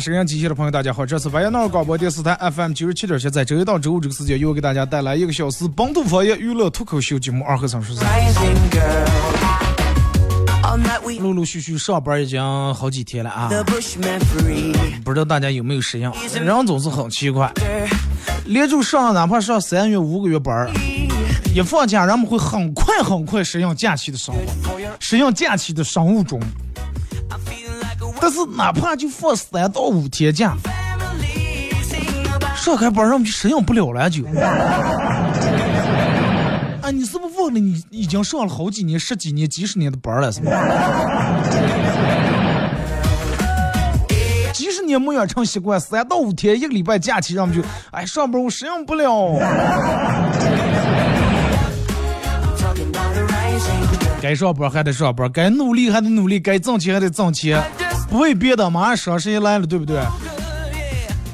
沈阳机器的朋友，大家好，这次白夜闹广播电视台 FM 九十七点七，在周一到周五这个时间，又给大家带来一个小时本土方言娱乐脱口秀节目《二和尚说事》。Rising girl. All night we 陆陆续续上班已经好几天了啊.不知道大家有没有适应？人总是很奇怪，连着上哪怕上三月五个月班儿，一放假人们会很快很快适应假期的生活，适应假期的生物钟。但是哪怕就放三到五天假，上开班儿人们就适应不了了就。啊，你是不是忘了你已经上了好几年、十几年、几十年的班了？是吧？几十年没养成习惯，三到五天一个礼拜假期，让我们就哎上班我适应不了。该上班还得上班，该努力还得努力，该挣钱还得挣钱，不为别的，马上双十一来了，对不对？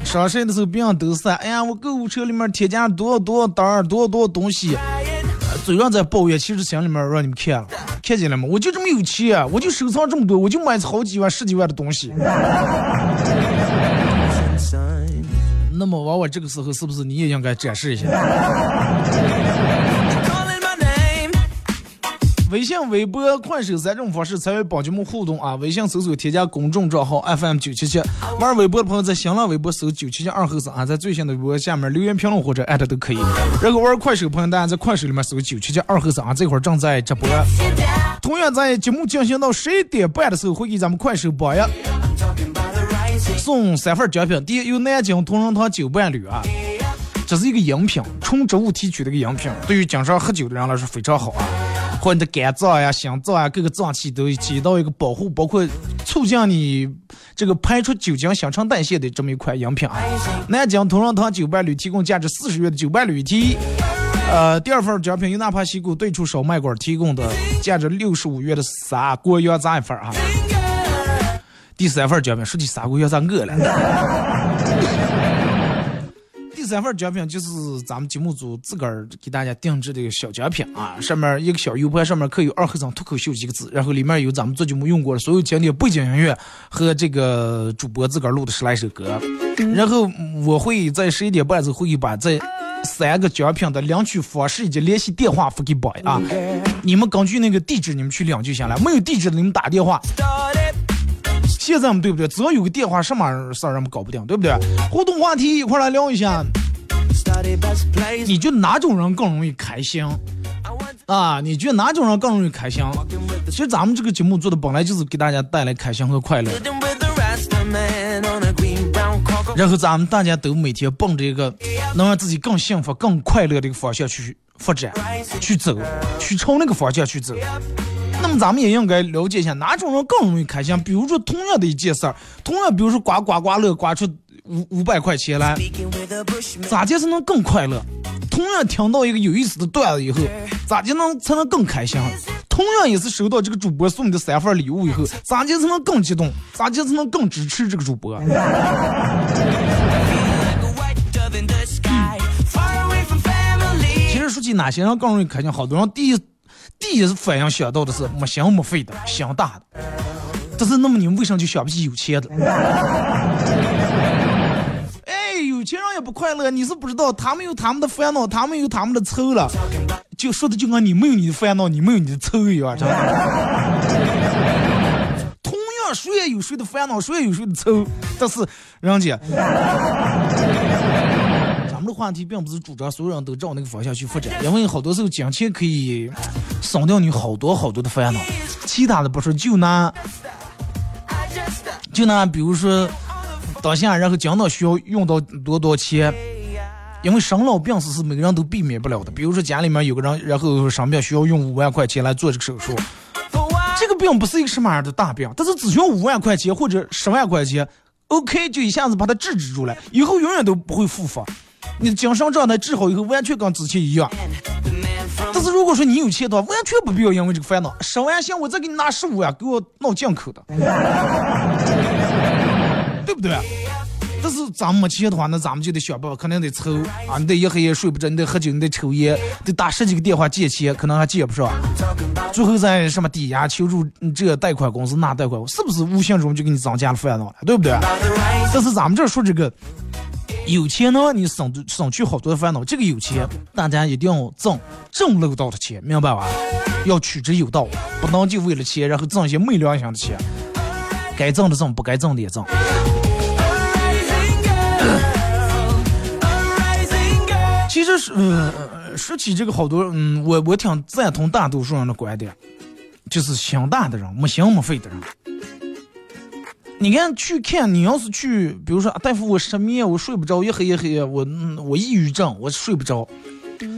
双十一的时候，别人都是哎呀，我购物车里面添加多少多少单，多少多少东西，嘴上在抱怨，其实心里面让你们看了，看见了吗？我就这么有钱，我就收藏这么多，我就买好几万、十几万的东西。那么往往这个时候，是不是你也应该展示一下？微信、微博、快手三种方式参与帮节目互动啊！微信搜索添加公众账号 FM 九七七，玩微博的朋友在新浪微博搜九七七二后三啊，在最新的微博下面留言评论或者艾特都可以。然后玩快手的朋友，大家在快手里面搜九七七二后三啊，这会儿正在直播。同样在节目进行到十一点半的时候，会给咱们快手榜呀送三份奖品。第一，有南京同仁堂酒伴侣啊，这是一个饮品，纯植物提取的一个饮品，对于经常喝酒的人来说非常好啊。你的肝脏呀、心脏呀各个脏器都起到一个保护，包括促进你这个排出酒精、新陈代谢的这么一款饮品啊。南京同仁堂酒伴侣提供价值四十元的酒伴侣提。呃，第二份奖品由纳帕西谷对出烧麦馆提供的价值六十五元的砂锅羊杂一份啊。第三份奖品，说起砂锅羊杂饿了。第三份奖品就是咱们节目组自个儿给大家定制的一个小奖品啊，上面一个小 U 盘，上面刻有“二和尚脱口秀”几个字，然后里面有咱们做节目用过的所有经典背景音乐和这个主播自个儿录的十来首歌，然后我会在十一点半之后会把这三个奖品的领取方式以及联系电话发给宝啊，你们根据那个地址你们去领就行了，没有地址的你们打电话。现在我们对不对？只要有个电话，什么事儿咱们搞不定，对不对？互动话题一块儿来聊一下，你觉得哪种人更容易开心啊？你觉得哪种人更容易开心？其实咱们这个节目做的本来就是给大家带来开心和快乐，然后咱们大家都每天奔着一个能让自己更幸福、更快乐的一个方向去发展、去走，去朝那个方向去走。那么咱们也应该了解一下哪种人更容易开心。比如说同样的一件事儿，同样比如说刮刮刮乐刮出五五百块钱来.咋就才能更快乐？同样听到一个有意思的段子以后，咋就能才能更开心？同样也是收到这个主播送的三份礼物以后，咋就才能更激动？咋就才能更支持这个主播.其实说起哪些人更容易开心，好多人第一第一反应想到的是没心没肺的、心大的。但是那么你们为啥就想不起有钱的？哎，有钱人也不快乐，你是不知道，他们有他们的烦恼，他们有他们的愁了。就说的就跟你没有你的烦恼，你没有你的愁一样，真的。同样，谁也有谁的烦恼，谁也有谁的愁，但是人家。的话题并不是主张所有人都照那个方向去发展，因为好多时候金钱可以省掉你好多好多的烦恼。其他的不说，就拿就拿，比如说当下，然后讲到需要用到多多钱，因为生老病死是每个人都避免不了的。比如说家里面有个人，然后生病需要用五万块钱来做这个手术，这个病不是一个什么样的大病，但是只需要五万块钱或者十万块钱，OK 就一下子把它制止住了，以后永远都不会复发。你的精神状态治好以后，完全跟之前一样。但是如果说你有钱的话，完全不必要因为这个烦恼。十万行，我再给你拿十五万，给我闹进口的，对不对？但是咱们没钱的话，那咱们就得想办法，肯定得抽啊！你得一黑夜睡不着，你得喝酒，你得抽烟，得打十几个电话借钱，可能还借不上。最后再什么抵押、求助这贷款公司那贷款，是不是无形中就给你增加了烦恼了？对不对？但是咱们这说这个。有钱呢，你省省去好多的烦恼。这个有钱，大家一定要挣挣漏到的钱，明白吧？要取之有道，不能就为了钱，然后挣一些没良心的钱。该挣的挣，不该挣的也挣。其实是，说起这个，好多，嗯，我我挺赞同大多数人的观点，就是心大的人，没心没肺的人。你看，去看你要是去，比如说大夫，我失眠，我睡不着，一黑一黑，我我抑郁症，我睡不着。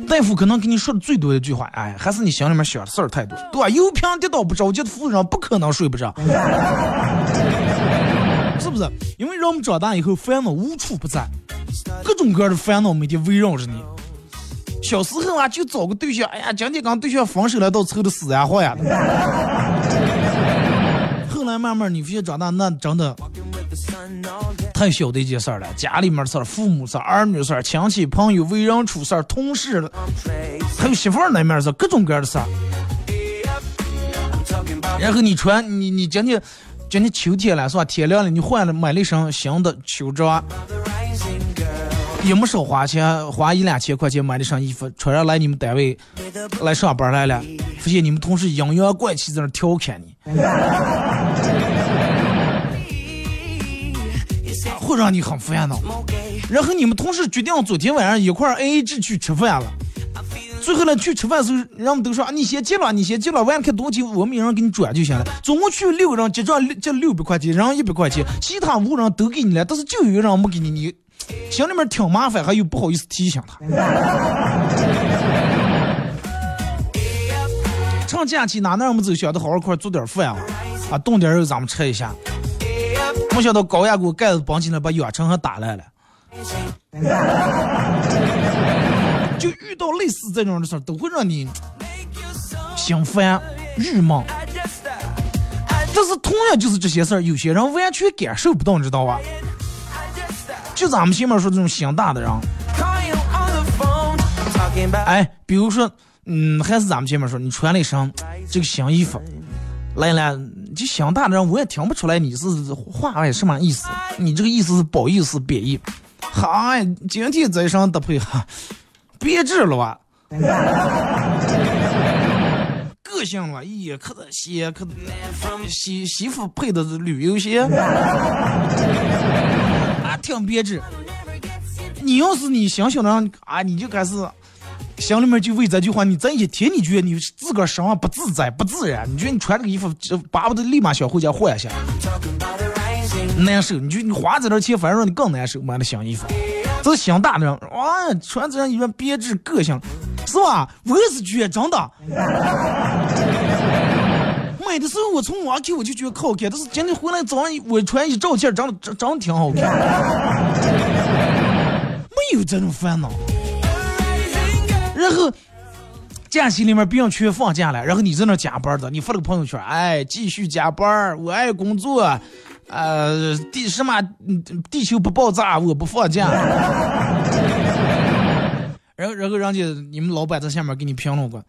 大夫可能跟你说的最多一句话，哎，还是你心里面想的事儿太多，对吧？有病跌倒不着急的妇人不可能睡不着，是不是？因为人们长大以后烦恼无处不在，各种各样的烦恼每天围绕着你。小时候啊，就找个对象，哎呀，今天跟对象分手了，都愁的死呀活呀的。慢慢，你发现长大那真的太小的一件事了。家里面事儿、父母事儿、儿女事儿、亲戚朋友、为人处事儿、同事，还有媳妇儿那面事儿，各种各样的事儿。然后你穿你你今天今天秋天了是吧？天凉了，你换了买了一身新的秋装，也没少花钱，花一两千块钱买了身衣服，穿上来你们单位来上班来了，发现你们同事阴阳怪气在那调侃你。会让你很烦恼，然后你们同事决定昨天晚上一块 A A 制去吃饭了。最后呢，去吃饭的时候，人们都说啊，你先结了，你先结了，完了看多少钱，我们一人给你转就行了。总共去六个人结账，结六百块钱，然后一百块钱，其他五人都给你了，但是就有一个人没给你，你心里面挺麻烦，还有不好意思提醒他。趁假期哪能我们走，想着好好块做点饭啊，啊，冻点肉咱们吃一下。没想到高压锅盖子绑起来，把远程还打烂了。就遇到类似这种的事儿，都会让你心烦、郁闷。但是同样就是这些事儿，有些人完全感受不到，你知道吧？就咱们前面说这种心大的人，哎，比如说，嗯，还是咱们前面说，你穿了一身这个新衣服。来来，这想大的人我也听不出来你是话外什么意思。你这个意思是褒义是贬义？嗨，今天这身搭配哈，别致了吧？个性了，咦，可得鞋，可媳媳妇配的是旅游鞋，啊，挺别致。你要是你想想的啊，你就开始。心里面就为这句话，你这一天你觉得你自个儿身上不自在、不自然，你觉得你穿这个衣服巴不得立马想回家换一下，难受。你就你花这点钱，反而让你更难受。买的新衣服，这是心大的人哇，穿这样衣服别致个性，是吧？我也是觉得真的。买的时候我从网上看我就觉得可好看，但是今天回来早上我穿一照镜，长得长得挺好看，没有这种烦恼。然后假期里面别人全放假了，然后你在那加班的，你发了个朋友圈，哎，继续加班，我爱工作，呃，地什么地球不爆炸，我不放假。然后然后人家你们老板在下面给你评论过，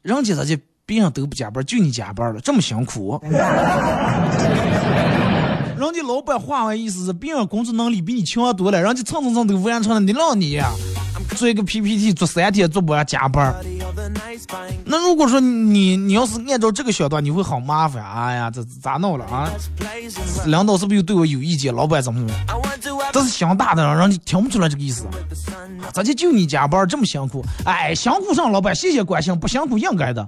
人家咋就别人都不加班，就你加班了，这么辛苦。人家老板话完意思是，别人工作能力比你强多了，人家蹭蹭蹭都完成了，你让你呀做一个 PPT 做三天做不完加班。那如果说你你要是按照这个小段，你会好麻烦。哎呀，这咋弄了啊？领导是不是又对我有意见？老板怎么怎么？这是想大的，让你听不出来这个意思。咋就就你加班这么辛苦？哎，辛苦上老板，谢谢关心，不辛苦应该的。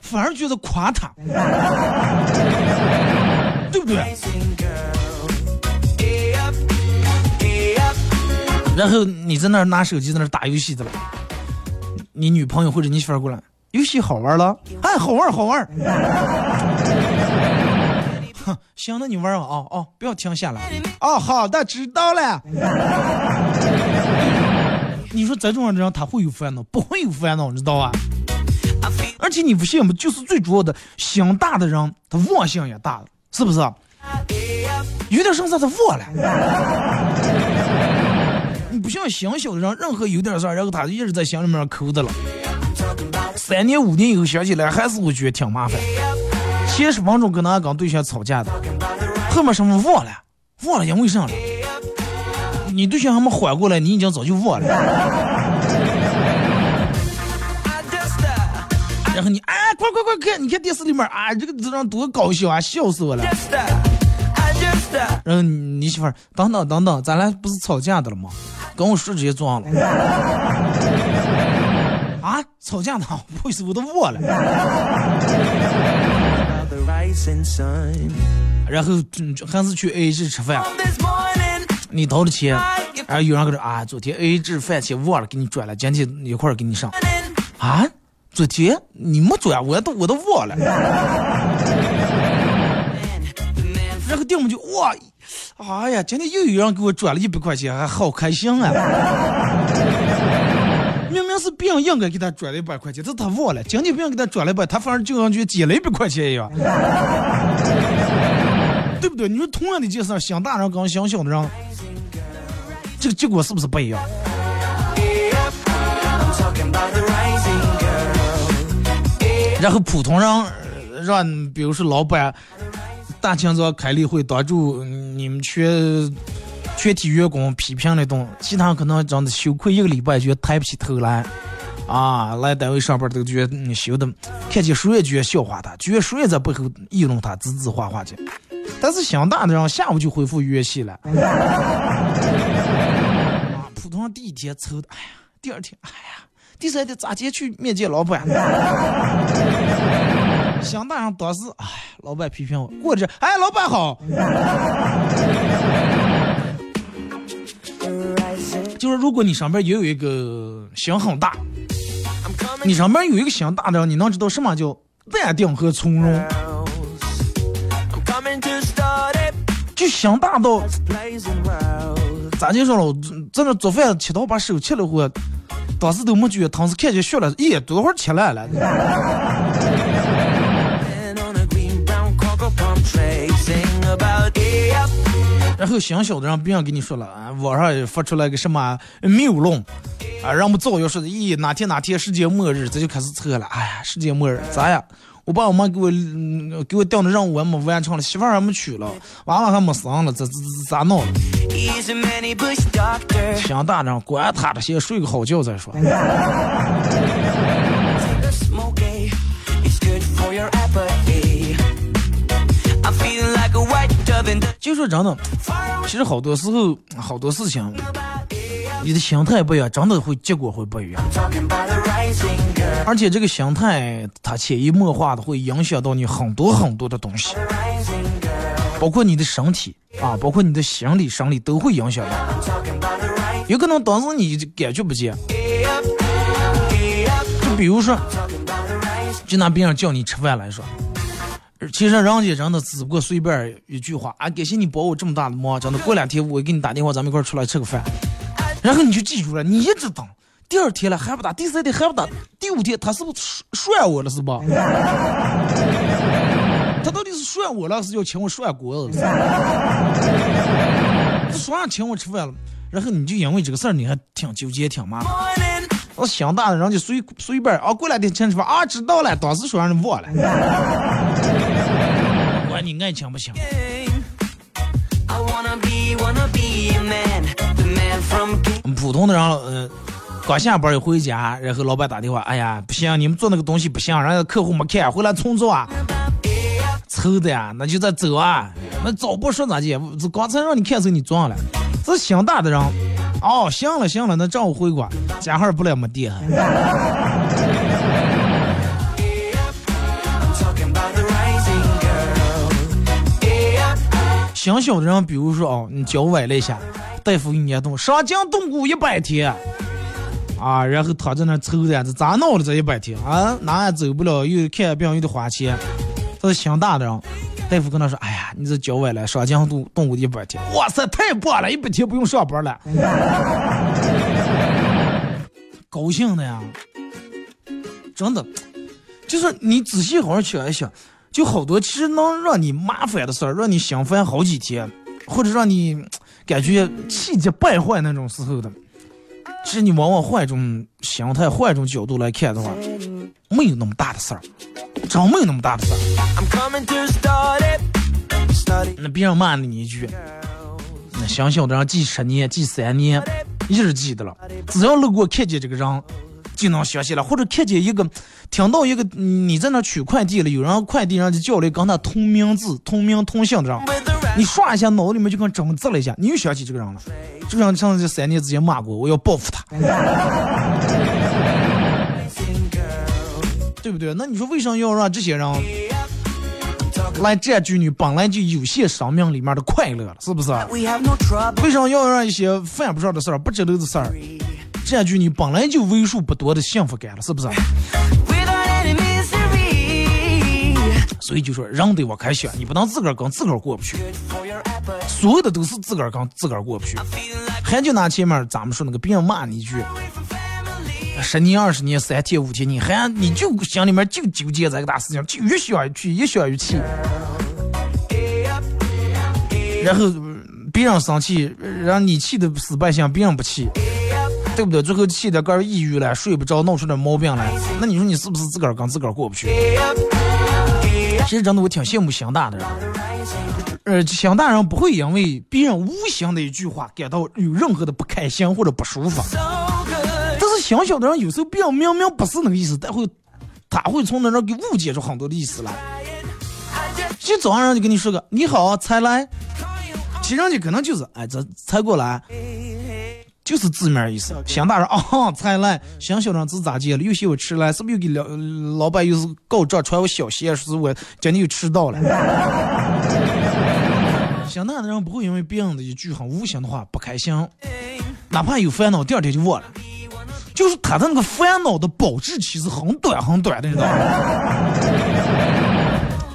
反而觉得夸他，对不对？然后你在那儿拿手机在那儿打游戏的了，你女朋友或者你媳妇过来，游戏好玩了？哎，好玩好玩。哼，行，那你玩吧。哦哦，不要停下来。哦，好的，知道了。你说这种人他会有烦恼？不会有烦恼，你知道吧？而且你不信吗？就是最主要的，心大的人他妄想也大，是不是？有点啥他忘了。像心小的人，任何有点事儿，然后他一直在心里面抠的了。三年五年以后想起来，还是我觉得挺麻烦。前十分钟跟那跟对象吵架的，后面什么忘了，忘了因为啥了？你对象还没缓过来，你已经早就忘了。然后你啊，快快快看，你看电视里面啊，这个这人多搞笑啊，笑死我了。然后你媳妇儿，等等等等，咱俩不是吵架的了吗？跟我说直接装了。啊，吵架呢？不好意思，我都忘了。然后还是去 A 制吃饭，你掏的钱，然后有人搁这啊，昨天 A 制饭钱忘了给你转了，今天一块儿给你上。啊？昨天你没转，我都我都忘了。然后定不就哇，哎呀，今天又有人给我转了一百块钱，还好开心啊！明明是别人应该给他转了一百块钱，这他忘了。今天别人给他转了一百，他反而就像去捡了一百块钱一样，对不对？你说同样的件事，想大人跟想小的人，这个结果是不是不一样？然后普通人让，比如说老板大清早开例会，当住你们全全体员工批评那种，其他可能真的羞愧一个礼拜，就抬不起头来啊！来单位上班都觉得羞的，看见谁也觉得笑话他，觉得谁也在背后议论他，指指画画去。但是想大的人下午就恢复元气了。啊，普通第一天抽的，哎呀，第二天，哎呀。第三天咋接去面见老板？想大上当时，哎，老板批评我，过这，哎，老板好。就是如果你上边也有一个心很大，你上边有一个心大的，你能知道什么叫淡定和从容？就心大到咋就说了？在那做饭切刀把手切了火。当时都没觉得汤是看见血了，咦，多会儿切来了？然后想小的让别人跟你说了啊，网上也发出来个什么谬论啊，让我们造谣说的，咦，哪天哪天世界末日，这就开始测了。哎呀，世界末日咋呀？我爸我妈给我给我定的任务还没完成了，媳妇还没娶了，娃娃还没生了，这这这咋弄？想大人管他的，先睡个好觉再说。就说真的，其实好多时候好多事情，你的心态不一样，真的会结果会不一样。而且这个心态，它潜移默化的会影响到你很多很多的东西，包括你的身体啊，包括你的心理、生理都会影响到。有可能当时你感觉不见，就比如说，就拿别人叫你吃饭来说，其实人家真的只不过随便一句话啊，感谢你帮我这么大的忙，真的过两天我给你打电话，咱们一块出来吃个饭，然后你就记住了，你一直等。第二天了还不打，第三天还不打，第五天他是不是涮我了是吧？他到底是涮我了，是要请我涮锅子？他说让请我吃饭了，然后你就因为这个事儿，你还挺纠结，挺麻烦。我想大的人就随随便啊，过两天请吃饭啊，知道了，当时说让人忘了。管你爱请不请。I wanna be, wanna be a man, the man from King. 普通的人，呃，刚下班一回家，然后老板打电话，哎呀，不行，你们做那个东西不行，人家客户没看，回来重做啊，臭的呀，那就再走啊，那早不说咋地，刚才让你看时候你撞了，这心大的人，哦，行了行了，那账我回过，加号不了没电。Yeah. 想小的人，比如说哦，你脚崴了一下，大夫给你动，伤筋动骨一百天，啊，然后躺在那抽的，这咋闹的这一百天啊，哪也走不了，又看病又得花钱，这是心大的人。大夫跟他说：“哎呀，你这脚崴了，伤筋动动骨一百天。”哇塞，太棒了，一百天不用上班了，高兴的呀，真的，就是你仔细好好想一想，就好多其实能让你麻烦的事儿，让你心烦好几天，或者让你感觉气急败坏那种时候的，其实你往往换一种心态，换一种角度来看的话，没有那么大的事儿，真没有那么大的事儿。那别人骂你一句，那想想的人记十年、记三年，一直记得了。只要路过看见这个人，就能学习了，或者看见一个，听到一个你在那取快递了，有人快递上就叫了跟他同名字、同名同姓的人，你刷一下脑子里面就跟真字了一下，你又想起这个人了。这个人上次这三年之前骂过，我要报复他，对不对？那你说为什么要让这些人来占据你本来就有限生命里面的快乐了？是不是？为什么要让一些犯不上的事儿、不值得的事儿占据你本来就为数不多的幸福感了？是不是.所以就说人得往开想，你不能自个儿跟自个儿过不去.所有的都是自个儿跟自个儿过不去。还就拿前面咱们说那个别人骂你一句，十年二十年三天五天，你还你就心里面就纠结这个大事情，就越想越气，越想越气，然后呃别人生气，让你气的死败相，别人不气，对不对？最后气的个儿抑郁了，睡不着，闹出点毛病来，那你说你是不是自个儿跟自个儿过不去？其实真的我挺羡慕乡大的人，呃，乡大人不会因为别人无形的一句话感到有任何的不开心或者不舒服。但是乡小的人有时候别人明明不是那个意思，但会他会从那儿给误解出很多的意思来。I just 其实早上人就跟你说个你好，才来，其实人家可能就是哎这才过来，就是字面意思。想大人啊才来，想小人是咋接了？又嫌我迟来，是不是又给老老板又是告状传我小鞋，说是我今天又迟到了。想大的人不会因为别人的一句很无形的话不开心，哪怕有烦恼，第二天就忘了。就是他的那个烦恼的保质期是很短很短的，你知道吗？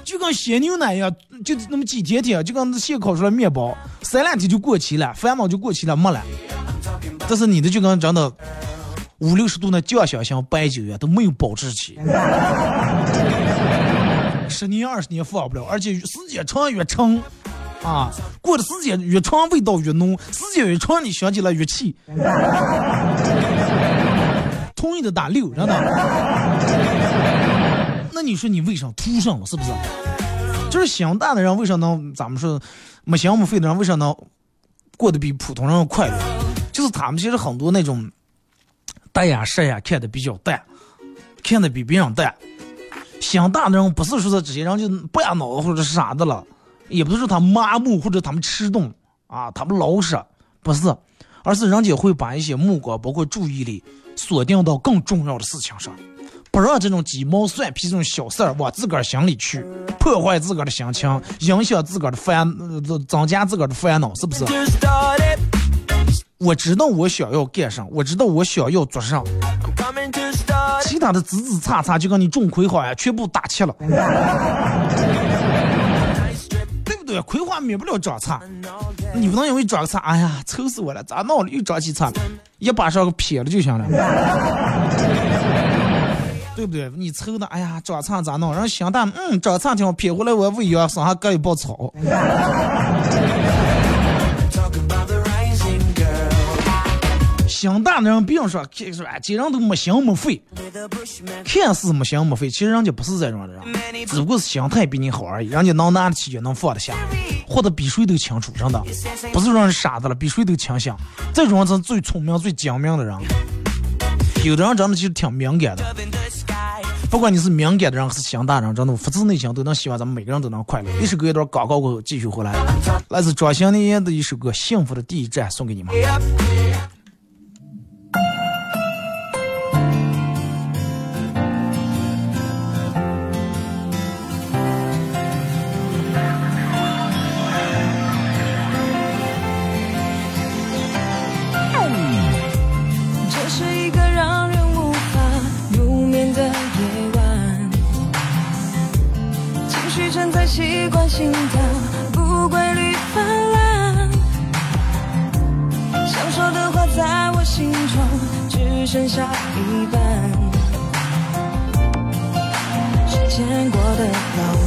就跟鲜牛奶一样，就那么几天天，就跟现烤出来面包，三两天就过期了，烦恼就过期了，没了。但是你的就跟真的五六十度那酱香型白酒一样，都没有保质期，十年二十年放不了，而且时间长越长。啊，过的时间越长，味道越浓；时间越长，你想起来越气。同意的打六，真的。那你说你为啥图上了？是不是？就是心大的人为啥能咱们说没心没肺的人为啥能过得比普通人快乐？就是他们其实很多那种淡呀事呀看得比较淡，看得比别人淡。心大的人不是说是这些人就不压脑子或者是啥的了，也不是说他麻木或者他们迟钝啊，他们老实，不是，而是人家会把一些目光包括注意力锁定到更重要的事情上，不让这种鸡毛蒜皮这种小事儿往自个儿心里去，破坏自个儿的心情，影响自个儿的烦，呃增加自个儿的烦恼，是不是？我知道我想要干啥，我知道我想要做啥，其他的枝枝杈杈就跟你种葵花呀，全部打齐了，对不对？葵花免不了长杈，你不能因为长个杈，哎呀，愁死我了，咋闹了又长起杈，一把上给撇了就行了。对不对？你愁的，哎呀，长杈咋弄？然后想大，嗯，长杈挺好，撇回来我喂羊，上下割一包草。心大的人，别人说说这人都没心没肺，看似没心没肺，其实人家不是这种人，只不过是心态比你好而已。人家能拿得起，也能放得下，活得比谁都清楚，真的，不是说人傻子了，比谁都清醒。这种人是最聪明、最精明的人。有的人真的其实挺敏感的，不管你是敏感的人还是心大人，真的发自内心都能希望咱们每个人都能快乐。一首歌一段广告过后继续回来，来自庄心妍的一首歌《幸福的第一站》送给你们。心跳不规律泛滥，想说的话在我心中只剩下一半，时间过得老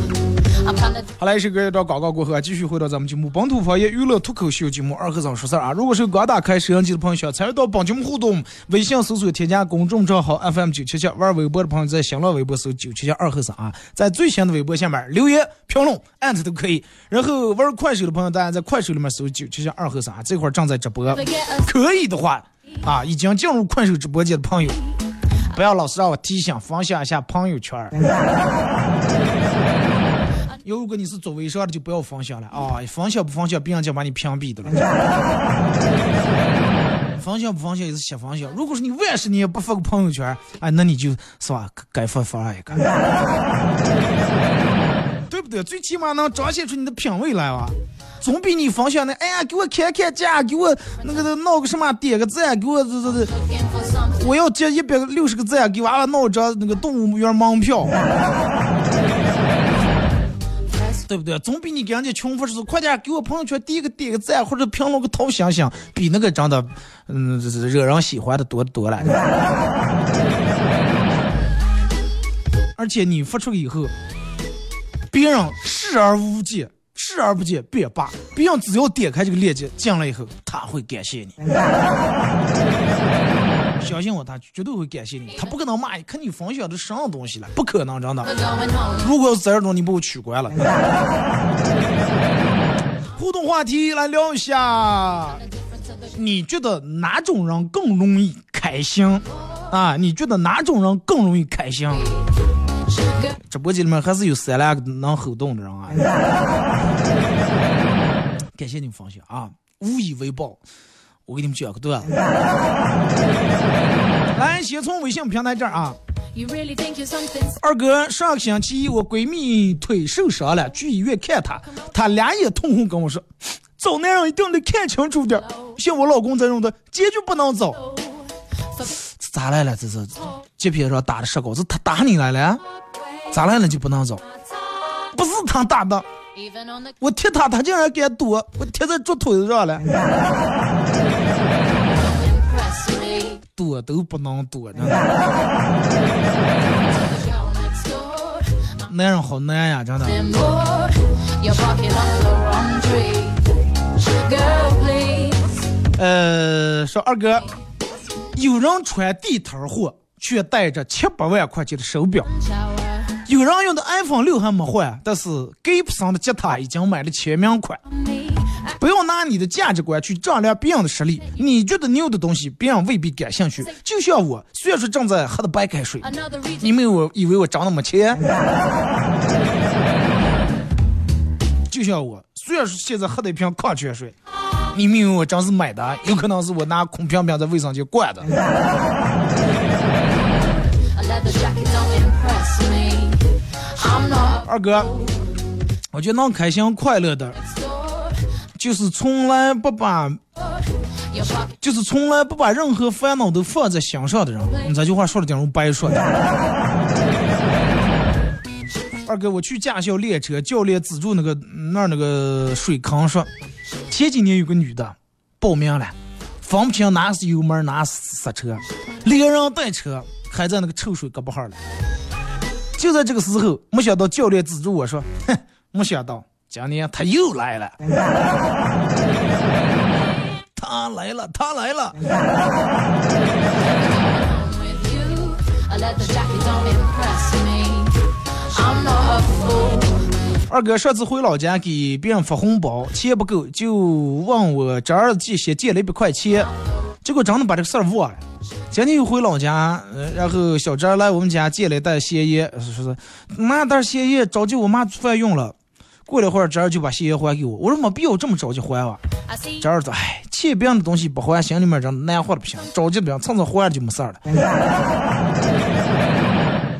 好来，一首歌一段广告过后啊，继续回到咱们节目《本土方言娱乐脱口秀》节目二和尚说事儿啊。如果是刚打开摄像机的朋友，想参与到本节目互动，微信搜索添加公众账号 FM 九七七，玩微博的朋友在新浪微博搜九七七二和尚啊，在最新的微博下面留言评论艾特都可以。然后玩快手的朋友，大家在快手里面搜九七七二和尚啊，这块正在直播，可以的话啊，已经进入快手直播间的朋友。不要老是让我提醒分享一下朋友圈要。如果你是做微商的，就不要分享了啊！分享不分享，别人就把你屏蔽的了。分享不分享也是瞎分享。如果是你万事你也不发个朋友圈，哎，那你就是吧，该发发一个，对不对？最起码能彰显出你的品味来啊！总比你分享的，哎呀，给我看看价，给我那个闹个什么，点个赞，给我这这这，我要接一百六十个赞，给娃娃闹张那个动物园门票。对不对？总比你给人家穷富是快点给我朋友圈第一个点个赞或者评论个头想想，比那个长得嗯惹人喜欢的多多了。而且你发出以后，别人视而不见，视而不见便罢。别人只要点开这个链接进来以后，他会感谢你。相信我，他绝对会感谢你。他不可能骂你，看你分享的什么东西了，不可能真的。如果要是这样你把我取关了。互动话题来聊一下，你觉得哪种人更容易开心啊？你觉得哪种人更容易开心？直播间里面还是有三两个能互动的人啊！感谢你分享啊，无以为报。我给你们讲个段子，来，先从微信平台这儿啊。二哥，上个星期我闺蜜腿受伤了，去医院看她，她两眼通红跟我说：“找男人一定得看清楚点，像我老公这种的，坚决不能找。”咋来了？这是截屏上打的石膏，是他打你来了？咋来了就不能找？不是他打的，我踢他，他竟然敢躲，我踢在桌腿子上了。躲都不能躲，真的。男人好难呀，真的。呃，说二哥，有人穿地摊货，却带着七百万块钱的手表；有人用的 iPhone 六还没换，但是 Gibson 上的吉他已经买了签名款。不要拿你的价值观去丈量别人的实力。你觉得牛的东西，别人未必感兴趣。就像我，虽然说正在喝的白开水，你们我以为我长那么钱？就像我，虽然说现在喝的一瓶矿泉水，你们以为我真是买的？有可能是我拿空瓶瓶在卫生间灌的。二哥，我觉得能开心快乐的。就是从来不把，就是从来不把任何烦恼都放在心上的人。你这句话说的挺白说的。二哥，我去驾校练车，教练资助那个那儿那个水坑说，前几年有个女的报名了，分不清哪是油门哪是刹车，连人带车还在那个臭水胳膊上了。就在这个时候，没想到教练资助我说，哼，没想到。今年他又来了，他来了，他来了。二哥上次回老家给别人发红包，钱不够，就问我这儿借先借了一百块钱，结果真的把这个事儿忘了。今天又回老家，然后小侄儿来我们家借了一袋咸盐，说是那袋咸盐着急我妈做饭用了。过了会儿，侄儿就把咸盐还给我。我说没必要这么着急还吧。侄儿说：“哎，欠别人的东西不还，心里面真难活的不行。着急不行，蹭蹭还就没事了。”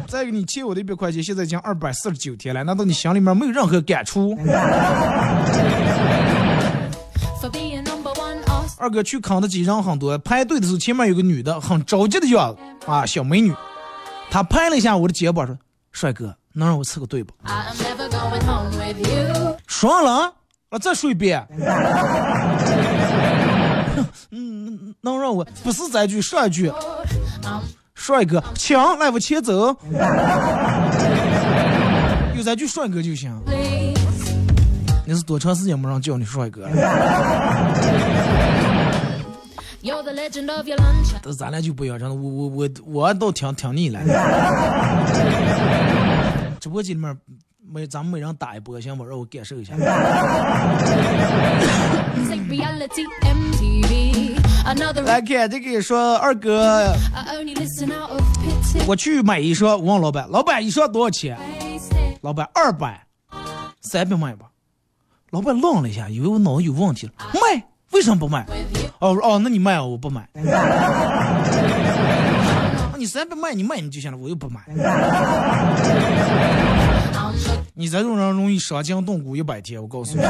再给你欠我的一百块钱，现在已经二百四十九天了，难道你心里面没有任何感触？二哥去肯德基人很多，排队的时候前面有个女的很着急的样子啊，小美女。她拍了一下我的肩膀说：“帅哥。”能让我吃个队不？说了，我再说一遍。嗯，能让我不是这句，上一句。帅哥，请来我前走。有这句帅哥就行。你是多长时间没让叫你帅哥了？但是咱俩就不一样，真的，我我我我倒挺挺腻了。直播间里面每咱们每人打一波，行不？让我感受一下。来看这个说二哥.我去买一双，我问老板，老板一双多少钱？老板二百，三百卖吧。老板愣了一下，以为我脑子有问题了，卖？为什么不卖？哦哦，那你卖啊，我不买。那 你三百卖，你卖你就行了，我又不买。你这种人容易伤筋动骨一百天，我告诉你。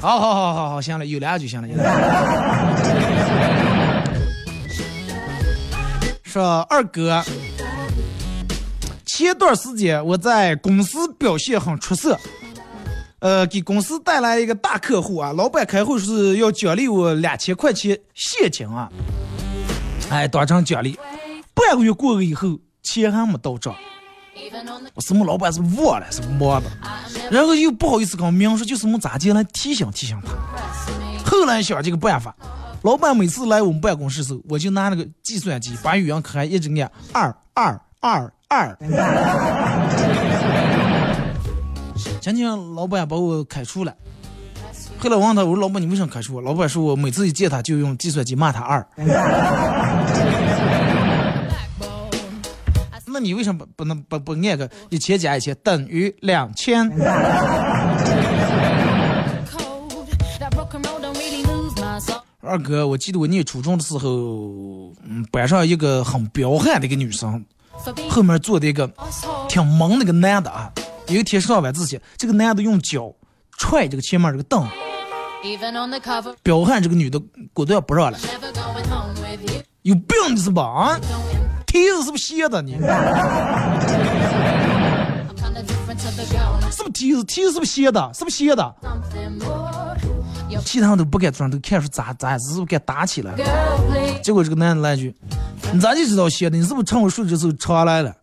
好好好好好，行了，有俩就行了。有说二哥，前段时间我在公司表现很出色，呃，给公司带来一个大客户啊，老板开会是要奖励我两千块钱现金啊，哎，当成奖励。半个月过去以后，钱还没到账，我什么老板是忘了是忘的，然后又不好意思跟我明说，就是我们咋进来提醒提醒他。后来想这个办法，老板每次来我们办公室时候，我就拿那个计算机把语音开，一直按二二二二。今天老板把我开除了，后来我问他，我说老板你为什么开除我？老板说我每次一见他就用计算机骂他二。那你为什么不能不不按个一千加一千等于两千？二哥，我记得我念初中的时候，嗯，班上一个很彪悍的一个女生，后面坐的一个挺萌的一个男的啊。有一天上晚自习，这个男的用脚踹这个前面这个凳.彪悍这个女的果断不让了.有病你是吧？啊.蹄子是不是斜的你是不是蹄子？梯子是不是斜的？是不是斜的其他人都不敢装，都看出咋咋是不是该打起来了。结果这个男的来一句：“你咋就知道斜的？你是不是趁我睡着的时候传来了？”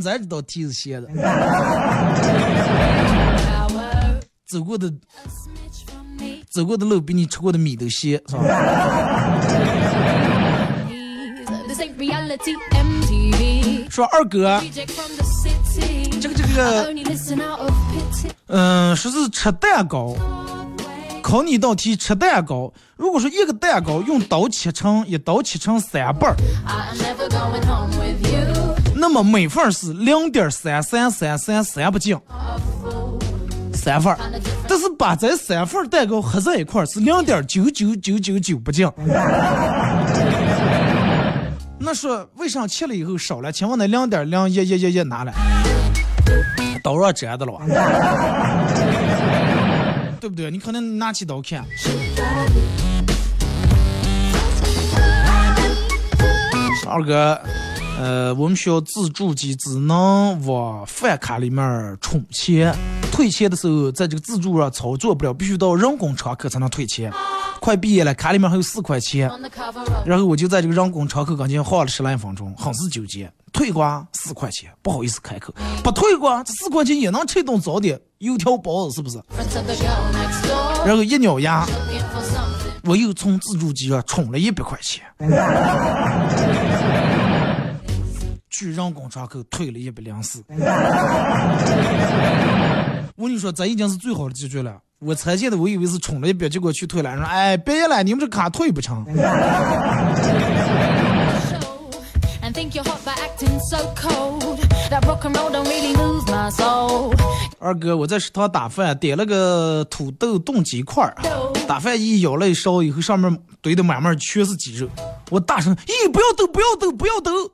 咱这道题是写的，走过的走过的路比你吃过的米都稀，是吧？说二哥，这个这个，嗯，说是吃蛋糕，考你一道题，吃蛋糕，如果说一个蛋糕用刀切成一刀切成三半儿。那么每份是零点三三三三三不净，A fool. 三份儿。但是把这三份蛋糕合在一块是零点九九九九九不净。那说为啥切了以后少了？请问那零点零一一一一哪来？刀上粘的了吧？对不对？你可能拿起刀看。二哥，呃，我们需要自助机只能往饭卡里面充钱，退钱的时候在这个自助上操作不了，必须到人工窗口才能退钱。快毕业了，卡里面还有四块钱然后我就在这个人工窗口跟前晃了十来分钟，很是纠结。退瓜四块钱，不好意思开口；不退瓜，这四块钱也能吃顿早点，油条包子是不是.然后一咬牙.我又从自助机上充了一百块钱，去人工窗口退了一百零四。我跟你说，这已经是最好的解决了。我才见的，我以为是充了一百，结果去退了，说哎别了，你们这卡退不成。And think you're hot by acting so cold. That rock and roll don't really lose my soul. 二哥，我在食堂打饭，点了个土豆炖鸡块儿，打饭一舀了一勺以后，上面堆的满满全是鸡肉。我大声：“咦，不要抖，不要抖，不要抖！”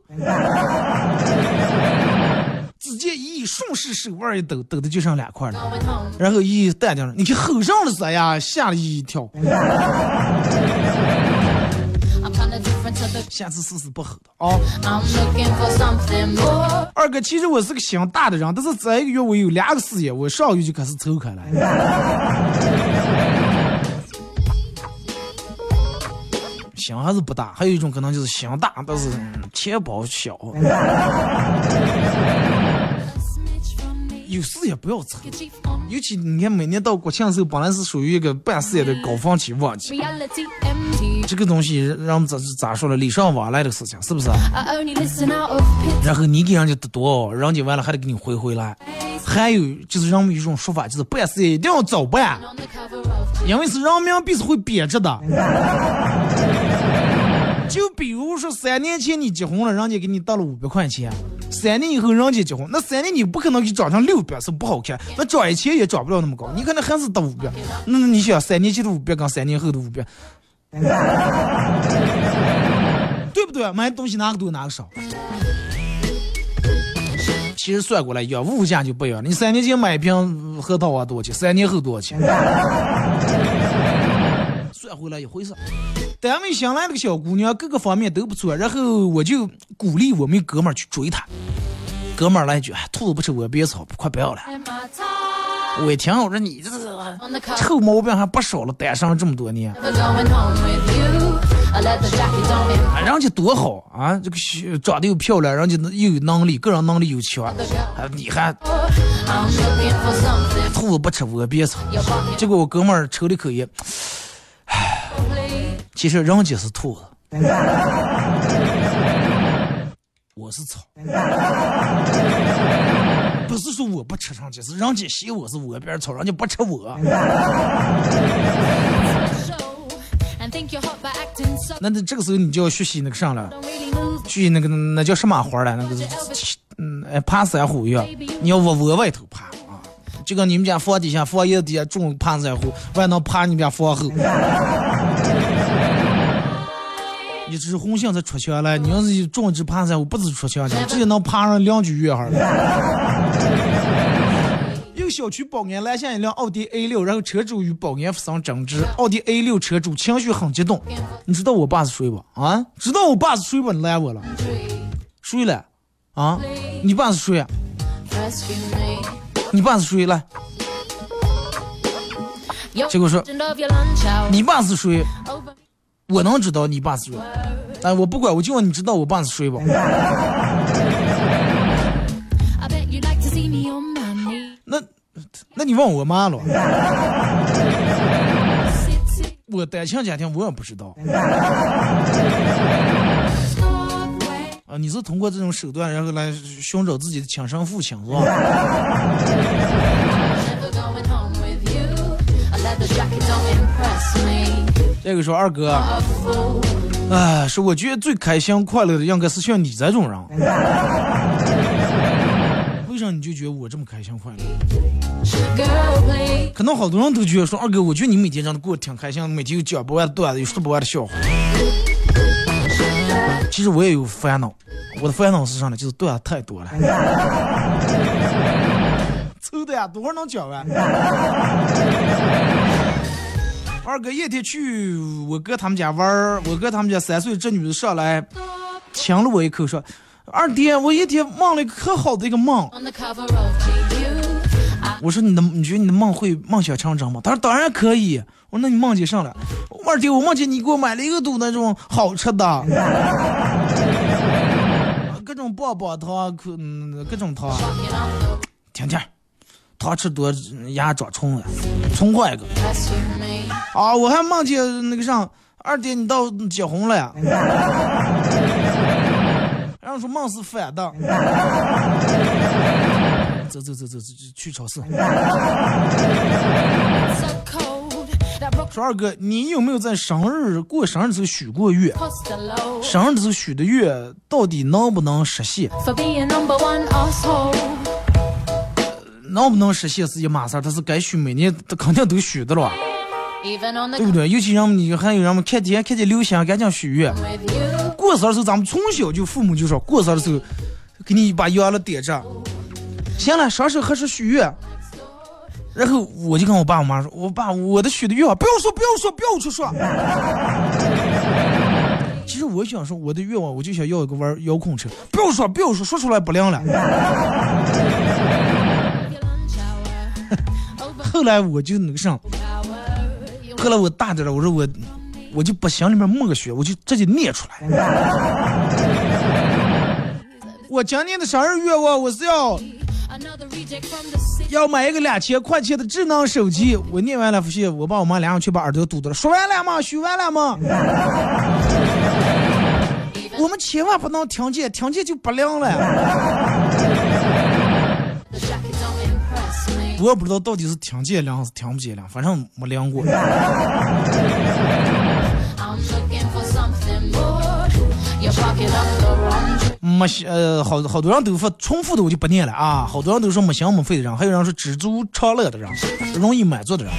只见一顺势手腕一抖，抖的就剩两块了。然后一淡定了，你看吼上了啥呀？吓了一跳。下次试试不吼的啊、二哥，其实我是个心大的人，但是这一个月我有两个事业，我上个月就开始抽开了。心还是不大，还有一种可能就是心大，但是钱包小。有事也不要抽，Your chief on 尤其你看每年到国庆的时候，本来是属于一个办事业的高峰期旺季，这个东西让我们咋咋说呢？礼尚往来的事情，是不是？然后你给人家的多，人家完了还得给你回回来，还有就是人们有一种说法，就是办事业一定要早办，因为是人民币是会贬值的。就比如说三年前你结婚了，人家给你到了五百块钱，三年以后人家结婚，那三年你不可能给涨成六百，是不好看。那涨一千也涨不了那么高，你可能还是得五百。那你想，三年前的五百跟三年后的五百，对不对？买东西哪个多哪个少。其实算过来一样，物价就不一样。你三年前买一瓶核桃花多少钱？三年后多少钱？算回来一回事。单位新来那个小姑娘，各个方面都不错。然后我就鼓励我们哥们儿去追她。哥们儿来一句：“兔子不吃窝边草，快不要了。”我一听，我说你这臭毛病还不少了，单身这么多年。啊，人家多好啊！这个长得又漂亮，人家又有能力，个人能力又强，啊，你还兔子不吃窝边草？结果我哥们儿抽了口烟。其实人家是兔子，我是草。不是说我不吃上去，是人家嫌我是窝边草，人家不吃我。那那这个时候你就要学习那个啥了.学习那个那叫什么花了？那个嗯，哎，爬山虎一样，你要往窝外头爬啊，就跟你们家房底下房檐底下种爬山虎，还能爬你们家房后。你只红杏才出墙来，你要是种一只爬山我，不止出墙去，直接能爬上两居院哈儿。一个小区保安拦下一辆奥迪 A 六，然后车主与保安发生争执，奥迪 A 六车主情绪很激动。你知道我爸是谁不？啊，知道我爸是谁不？你拦我了，谁了？啊，你爸是谁？你爸是谁？来，结果说你爸是谁？我能知道你爸是谁？哎，我不管，我就问你知道我爸是谁不.那，那你问我妈了。我单亲家庭，我也不知道.啊。你是通过这种手段，然后来寻找自己的亲生父亲是吧？这个说二哥.哎，是我觉得最开心快乐的应该是像你这种人。为啥你就觉得我这么开心快乐？可能好多人都觉得说二哥，我觉得你每天这样过得挺开心，每天有讲不完的段子，有说不完的笑话。其实我也有烦恼，我的烦恼是啥呢？就是段子太多了，凑的呀，多少能讲完？二哥一天去我哥他们家玩儿，我哥他们家三岁这女的上来亲了我一口，说：“二爹，我一天梦了一个可好的一个梦。”我说你的，你觉得你的梦会梦想成真吗？他说当然可以。我说那你梦见啥了？我二爹，我梦见你给我买了一个肚那种好吃的，各种棒棒糖，各嗯各种糖天天糖吃多牙长虫了，重换一个啊！我还梦见那个啥，二爹你到结婚了呀？然后说梦是反的。走走走走走，去超市。说二哥，你有没有在生日过生日时候许过愿？生日的时候许的愿到底能不能实现？forbe a number one, 能不能实现是一码事儿，但是该许每年他肯定都许的了对不对？尤其人们你还有人们看天看见流星，赶紧许愿。过生日的时候，咱们从小就父母就说，过生日的时候给你把羊了点着，行了，啥时候合适许愿？然后我就跟我爸我妈说，我爸我的许的愿望，不要说不要说不要去说。其实我想说我的愿望，我就想要一个玩遥控车，不要说不要说，说出来不亮了。后来我就那个啥，后来我大点了，我说我我就把心里面默个许，我就直接念出来。我今年的生日愿望，我是要要买一个两千块钱的智能手机。我念完了，不行我爸我妈两个去把耳朵堵住了。说完了吗？许完了吗？我们千万不能听见，听见就不灵了。我也不知道到底是听见凉还是听不见凉，反正没凉过。没呃，好好多人都说重复的我就不念了啊，好多人都说没心没肺的人，还有人说知足常乐的人，容易满足的人。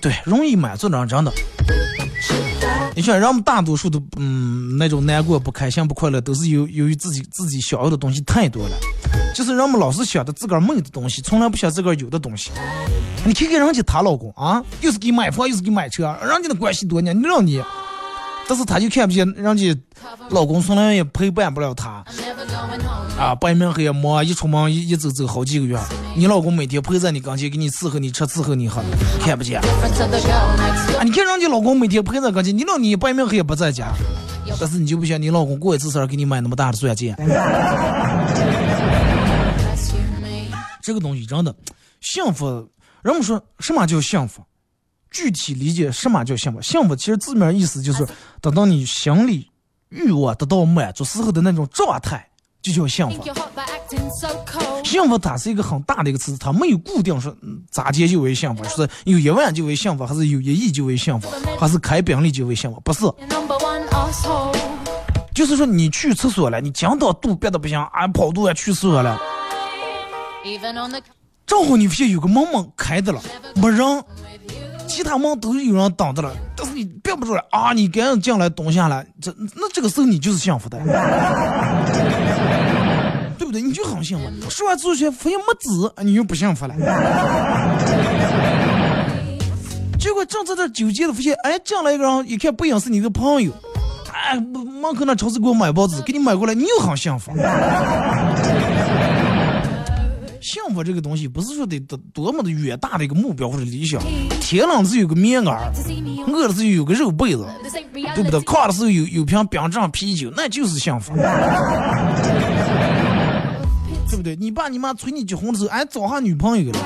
对，容易满足的人真的，你想人们大多数的嗯那种难过、不开心、不快乐，都是由由于自己自己想要的东西太多了，就是人们老是想着自个儿没有的东西，从来不想自个儿有的东西。你看看人家她老公啊，又是给买房又是给买车，人家的关系多呢，你让你，但是她就看不见人家老公从来也陪伴不了她。啊，白天黑夜忙，一出门一一走走好几个月，你老公每天陪在你跟前，给你伺候你吃，伺候你喝，看不见。啊，你看人家老公每天陪在跟前，你让你白天黑夜不在家，但是你就不想你老公过一次生日给你买那么大的钻戒，这个东西真的幸福。人们说什么叫幸福？具体理解什么叫幸福？幸福其实字面意思就是得到你心里欲望得到满足时候的那种状态，就叫幸福.幸福它是一个很大的一个词，它没有固定说嗯咋接就为幸福，是有一万就为幸福，还是有一亿就为幸福，还是开宾利就为幸福？不是.就是说你去厕所了，你讲到肚憋的不行，啊跑肚也去厕所了正好你发现有个门门开的了，没人.其他门都有人挡着了，但是你憋不住了啊，你赶紧进来蹲下来，这那这个时候你就是幸福的。对不对？你就很幸福。说完之后，发现没纸，你又不幸福了。结果正在这纠结的发现，哎，进来一个人，一看不应是你的朋友，哎，门口那超市给我买包纸，给你买过来，你又很幸福。幸福这个东西，不是说得多多么的远大的一个目标或者理想，天冷的时候有个棉袄，饿的时候有个肉被子，对不对？渴的时候有有瓶冰镇啤酒，那就是幸福，对不对？你爸你妈催你结婚的时候，哎，找下女朋友了，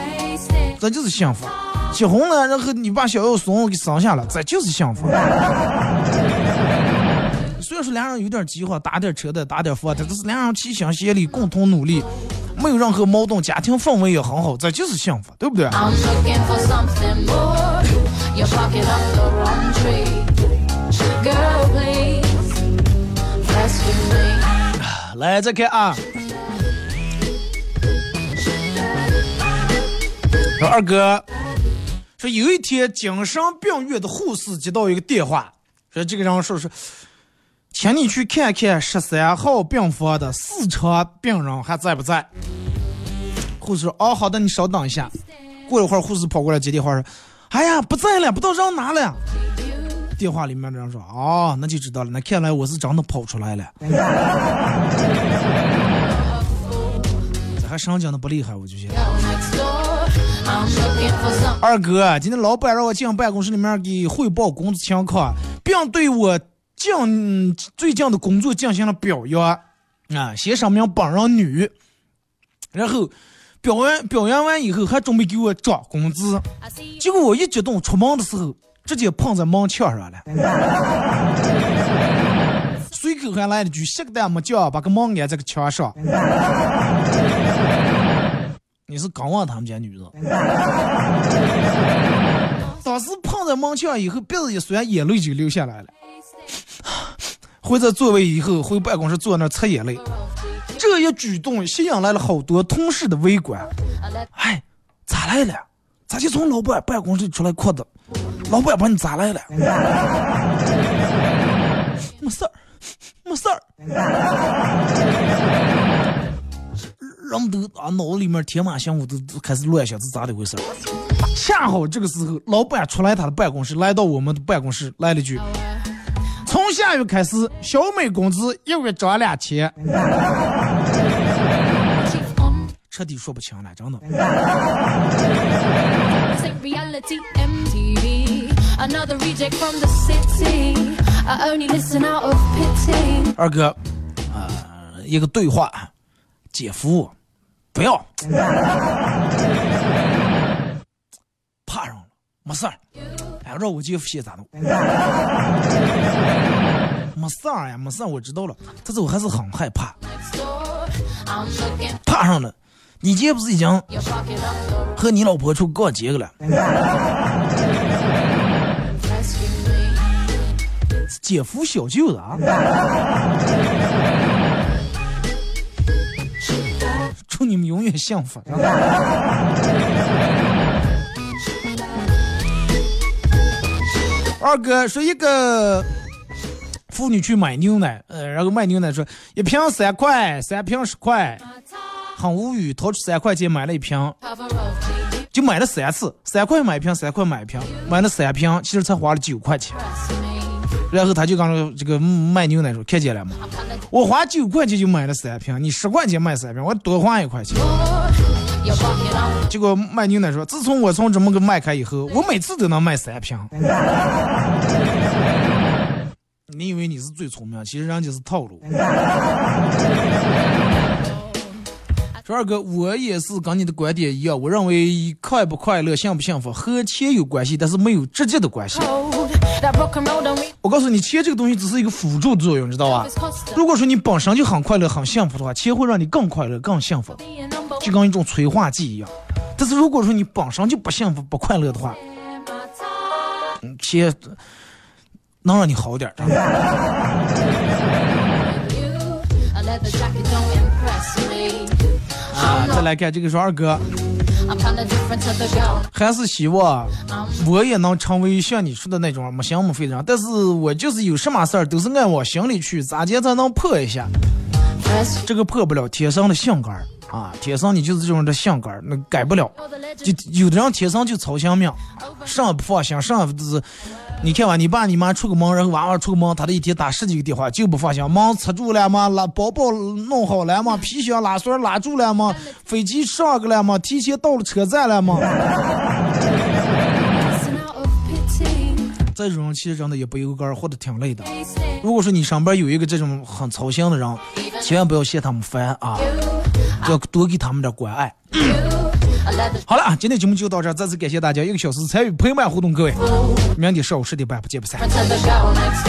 这就是幸福。结婚了，然后你把小腰松给生下了，这就是幸福。虽然说两人有点计划，打点车的，打点房的，但是两人齐心协力，共同努力，没有任何矛盾，家庭氛围也很好，这就是幸福，对不对？来，再看啊。说二哥，说有一天精神病院的护士接到一个电话，说这个人说是。请你去看看十三号病房的四床病人还在不在。护士说，哦，好的，你稍等一下。过一会儿，护士跑过来接电话说，哎呀，不在了，不知道让哪了。电话里面的人说，哦，那就知道了，那看来我是真的跑出来了。咋还上讲的不厉害，我就觉得。二哥，今天老板让我进办公室里面给汇报工作情况，并对我近最近的工作进行了表扬。啊，先声明本人女，然后表扬表扬完以后还准备给我涨工资。结果我一激动出门的时候，直接碰在门墙上了。随口还来了句：“下个蛋没叫，把个门安在个墙上。”你是刚问他们家女的。当时碰在门墙以后，鼻子一酸，眼泪就流下来了。回到座位以后，回办公室坐那儿擦眼泪。这一举动吸引来了好多同事的围观。哎，咋来了？咋就从老板办公室出来哭的？老板把你咋来了？没事儿，没事儿。人们都啊脑子里面天马行空，都都开始乱想是咋的回事儿。恰好这个时候，老板出来他的办公室，来到我们的办公室，来了句：“从下月开始，小美工资一月涨两千”彻底说不清了，真的。二哥，啊、一个对话，姐夫，不要，怕上了，没事儿，让我姐夫先咋弄？没事儿呀，没事儿，我知道了，但是我还是很害怕，怕上了，你今天不是已经和你老婆出去逛街去了？姐夫小舅子啊！祝你们永远幸福。二哥说一个妇女去买牛奶，呃，然后卖牛奶说一瓶三块，三瓶十块，很无语，掏出三块钱买了一瓶，就买了三次，三块买一瓶，三块买一瓶，买了三瓶，其实才花了九块钱。然后他就刚说这个卖牛奶说看见了吗？我花九块钱就买了三瓶，你十块钱买三瓶，我多花一块钱。结果卖牛奶说，自从我从这么个卖开以后，我每次都能卖三瓶。你以为你是最聪明，其实人家是套路。说二哥，我也是跟你的观点一样，我认为快不快乐、幸不幸福和钱有关系，但是没有直接的关系。我告诉你，钱这个东西只是一个辅助作用，你知道吧？如果说你本身就很快乐、很幸福的话，钱会让你更快乐、更幸福就跟一种催化剂一样。但是如果说你本身就不幸福、不快乐的话，one. My time. 钱能让你好点儿。的啊，再来看这个说二哥，还是希望我也能成为像你说的那种没心没肺的人，但是我就是有什么事儿都是按往心里去，咋接才能破一下？这个破不了，天生的性格啊，天生你就是这种的性格，那改不了。就有的人天生就操心命，上不放心，上就是，你看吧，你爸你妈出个门，然后娃娃出个门，他这一天打十几个电话就不放心，门吃住了吗？拉包包弄好了吗？皮箱拉锁拉住了吗？飞机上个了吗？提前到了车站了吗？这种人其实真的也不油干，活得挺累的。如果说你上班有一个这种很操心的人，千万不要嫌他们烦啊，要多给他们点关爱。好了啊，今天节目就到这，再次感谢大家一个小时参与陪伴互动，各位，明天上午十点半不见不散。to the girl next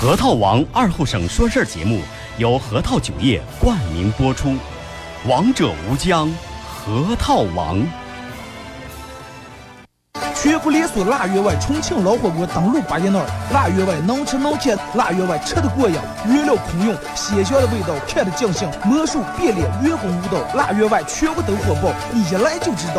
核桃王二后省说事儿节目由核桃酒业冠名播出，王者无疆，核桃王。全国连锁腊月外重庆老火锅登陆巴彦淖尔，腊月外能吃能看，腊月外吃的过瘾，原料空用，鲜香的味道看得尽兴，魔术变脸，员工舞蹈，腊月外全部都火爆，你一来就知道。